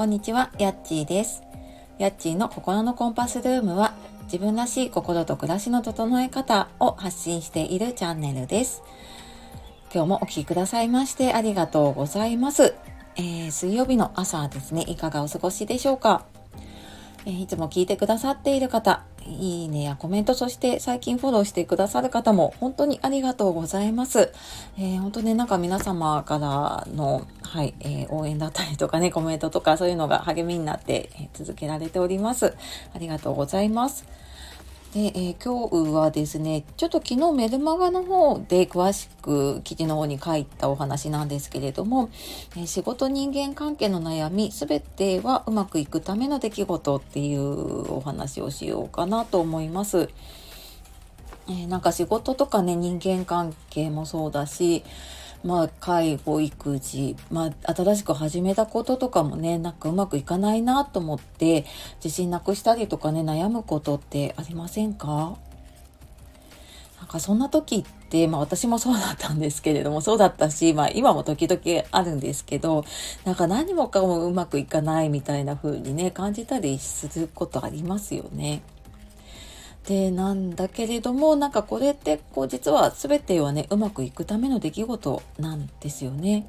こんにちは、やっちーです。やっちーの心のコンパスルームは、自分らしい心と暮らしの整え方を発信しているチャンネルです。今日もお聴きくださいましてありがとうございます。えー、水曜日の朝ですね、いかがお過ごしでしょうか、え、いつも聞いてくださっている方、いいねやコメント、そして最近フォローしてくださる方も本当にありがとうございます。えー、本当ね、なんか皆様からの、はい、えー、応援だったりとかね、コメントとかそういうのが励みになって、続けられております。ありがとうございます。で、えー、今日はですね、ちょっと昨日メルマガの方で詳しく記事の方に書いたお話なんですけれども、えー、仕事人間関係の悩み、すべてはうまくいくための出来事っていうお話をしようかなと思います。えー、なんか仕事とかね、人間関係もそうだし、まあ、介護、育児、まあ、新しく始めたこととかもね、なんかうまくいかないなと思って、自信なくしたりとかね、悩むことってありませんか？なんかそんな時って、まあ私もそうだったんですけれども、そうだったし、まあ今も時々あるんですけど、なんか何もかもうまくいかないみたいな風にね、感じたりすることありますよね。でなんだけれどもなんかこれってこう実は全てはねうまくいくための出来事なんですよね。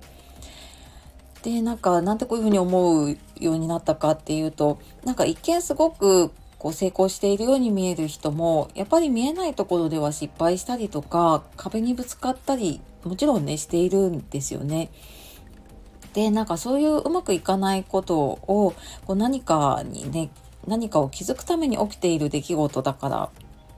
でなんかなんでこういうふうに思うようになったかっていうとなんか一見すごくこう成功しているように見える人もやっぱり見えないところでは失敗したりとか壁にぶつかったりもちろんねしているんですよね。でなんかそういううまくいかないことをこう何かにね何かを気づくために起きている出来事だから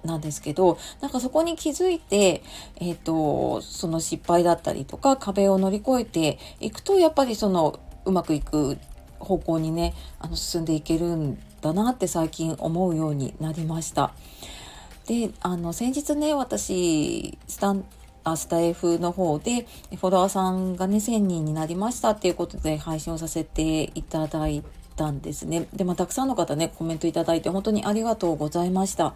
なんですけど、なんかそこに気づいて、え、ー、と、その失敗だったりとか壁を乗り越えていくと、やっぱりそのうまくいく方向にね、あの進んでいけるんだなって最近思うようになりました。で、あの、先日ね、私、スタン、あスタイフの方でフォロワーさんがね1000人になりましたっていうことで配信をさせていただいたんですね。で、まあ、たくさんの方ね、コメントいただいて本当にありがとうございました。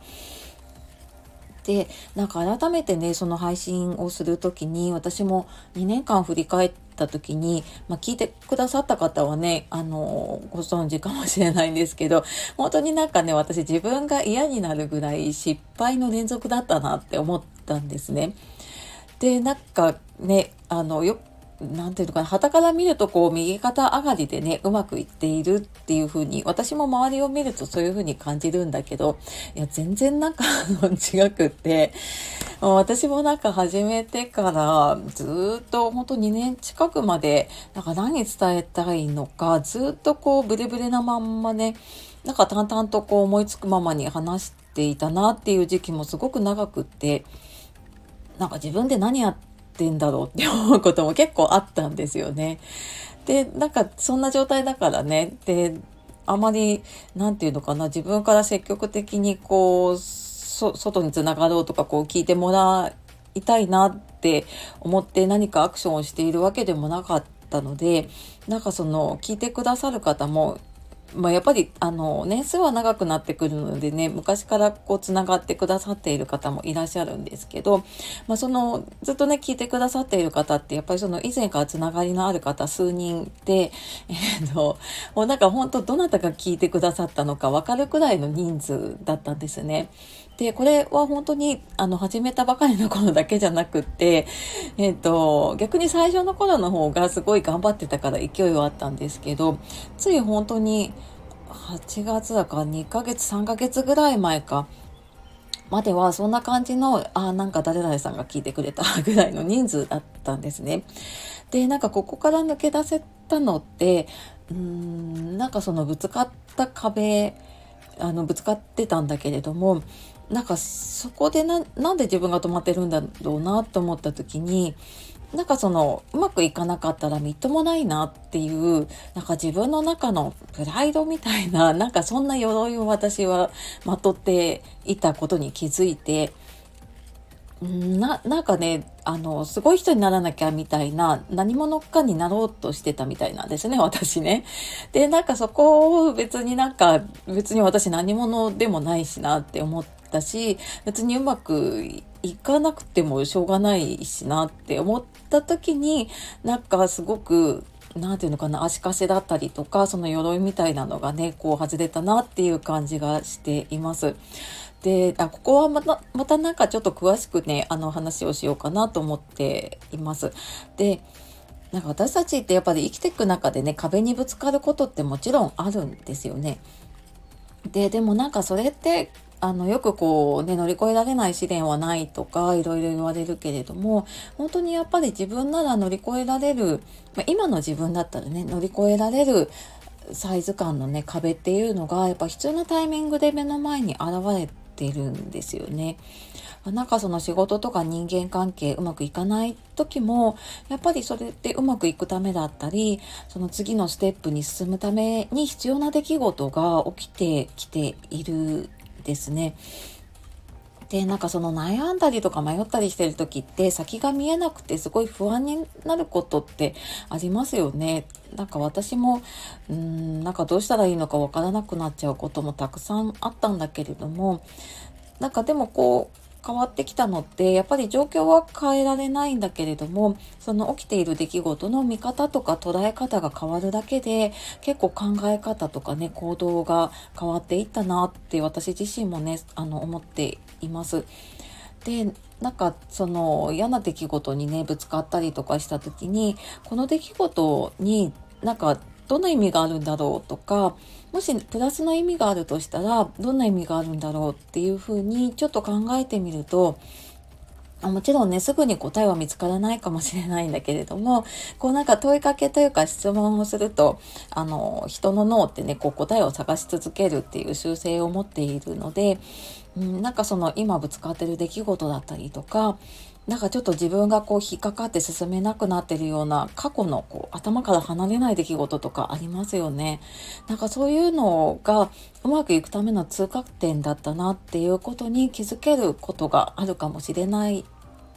で、なんか改めてね、その配信をする時に、私も2年間振り返った時に、まあ、聞いてくださった方はね、あの、ご存知かもしれないんですけど、本当になんかね、私自分が嫌になるぐらい失敗の連続だったなって思ったんですね。で、なんかね、あの、よなんていうのかな、旗から見るとこう、右肩上がりでね、うまくいっているっていう風に、私も周りを見るとそういう風に感じるんだけど、いや、全然なんか違くって、私もなんか始めてからずっと本当2年近くまで、なんか何伝えたいのか、ずっとこう、ブレブレなまんまね、なんか淡々とこう思いつくままに話していたなっていう時期もすごく長くって、なんか自分で何やってってんだろうって思うことも結構あったんですよね。で、なんかそんな状態だからね。で、あまり、なんていうのかな、自分から積極的にこう、外につながろうとかこう聞いてもらいたいなって思って何かアクションをしているわけでもなかったので、なんかその聞いてくださる方もまあ、やっぱりあの年数は長くなってくるのでね昔からこうつながってくださっている方もいらっしゃるんですけど、まあ、そのずっとね聞いてくださっている方ってやっぱりその以前からつながりのある方数人で、えー、ともうなんか本当どなたが聞いてくださったのか分かるくらいの人数だったんですね。で、これは本当に、あの、始めたばかりの頃だけじゃなくって、えっ、ー、と、逆に最初の頃の方がすごい頑張ってたから勢いはあったんですけど、つい本当に、8月だから2ヶ月、3ヶ月ぐらい前か、まではそんな感じの、あなんか誰々さんが聞いてくれたぐらいの人数だったんですね。で、なんかここから抜け出せたのって、うーん、なんかそのぶつかった壁、あのぶつかってたんだけれどもなんかそこでななんで自分が止まってるんだろうなと思った時になんかそのうまくいかなかったらみっともないなっていうなんか自分の中のプライドみたいななんかそんな鎧を私はまとっていたことに気づいてな、なんかね、あの、すごい人にならなきゃみたいな、何者かになろうとしてたみたいなんですね、私ね。で、なんかそこを別になんか、別に私何者でもないしなって思ったし、別にうまくいかなくてもしょうがないしなって思った時に、なんかすごく、何て言うのかな足かせだったりとかその鎧みたいなのがねこう外れたなっていう感じがしています。であここはまたまたなんかちょっと詳しくねあの話をしようかなと思っています。でなんか私たちってやっぱり生きていく中でね壁にぶつかることってもちろんあるんですよね。ででもなんかそれってあのよくこうね乗り越えられない試練はないとかいろいろ言われるけれども本当にやっぱり自分なら乗り越えられる、まあ、今の自分だったらね乗り越えられるサイズ感のね壁っていうのがやっぱ必要なタイミングで目の前に現れてるんですよね。なんかその仕事とか人間関係うまくいかない時もやっぱりそれってうまくいくためだったりその次のステップに進むために必要な出来事が起きてきているですね。で、なんかその悩んだりとか迷ったりしてる時って先が見えなくてすごい不安になることってありますよね。なんか私も、うーん、なんかどうしたらいいのかわからなくなっちゃうこともたくさんあったんだけれども、なんかでもこう、変わってきたのってやっぱり状況は変えられないんだけれどもその起きている出来事の見方とか捉え方が変わるだけで結構考え方とかね行動が変わっていったなって私自身もねあの思っています。でなんかその嫌な出来事にねぶつかったりとかした時にこの出来事になんかどんな意味があるんだろうとかもしプラスの意味があるとしたらどんな意味があるんだろうっていうふうにちょっと考えてみるともちろんね、すぐに答えは見つからないかもしれないんだけれども、こうなんか問いかけというか質問をすると、あの、人の脳ってね、こう答えを探し続けるっていう習性を持っているので、うん、なんかその今ぶつかってる出来事だったりとか、なんかちょっと自分がこう引っかかって進めなくなってるような過去のこう頭から離れない出来事とかありますよね。なんかそういうのがうまくいくための通過点だったなっていうことに気づけることがあるかもしれない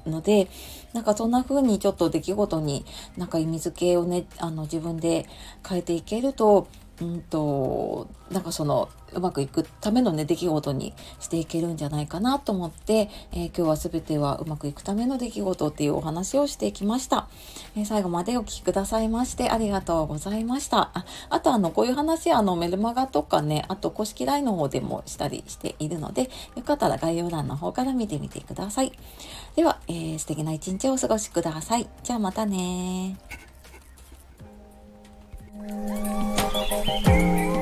のでなんかそんな風にちょっと出来事になんか意味付けをねあの自分で変えていけるとうんとなんかそのうまくいくためのね出来事にしていけるんじゃないかなと思って、えー、今日は全てはうまくいくための出来事っていうお話をしてきました、えー、最後までお聴きくださいましてありがとうございました。ああとあのこういう話あのメルマガとかねあと公式 LINE の方でもしたりしているのでよかったら概要欄の方から見てみてください。では、えー、素敵な一日をお過ごしください。じゃあまたね Música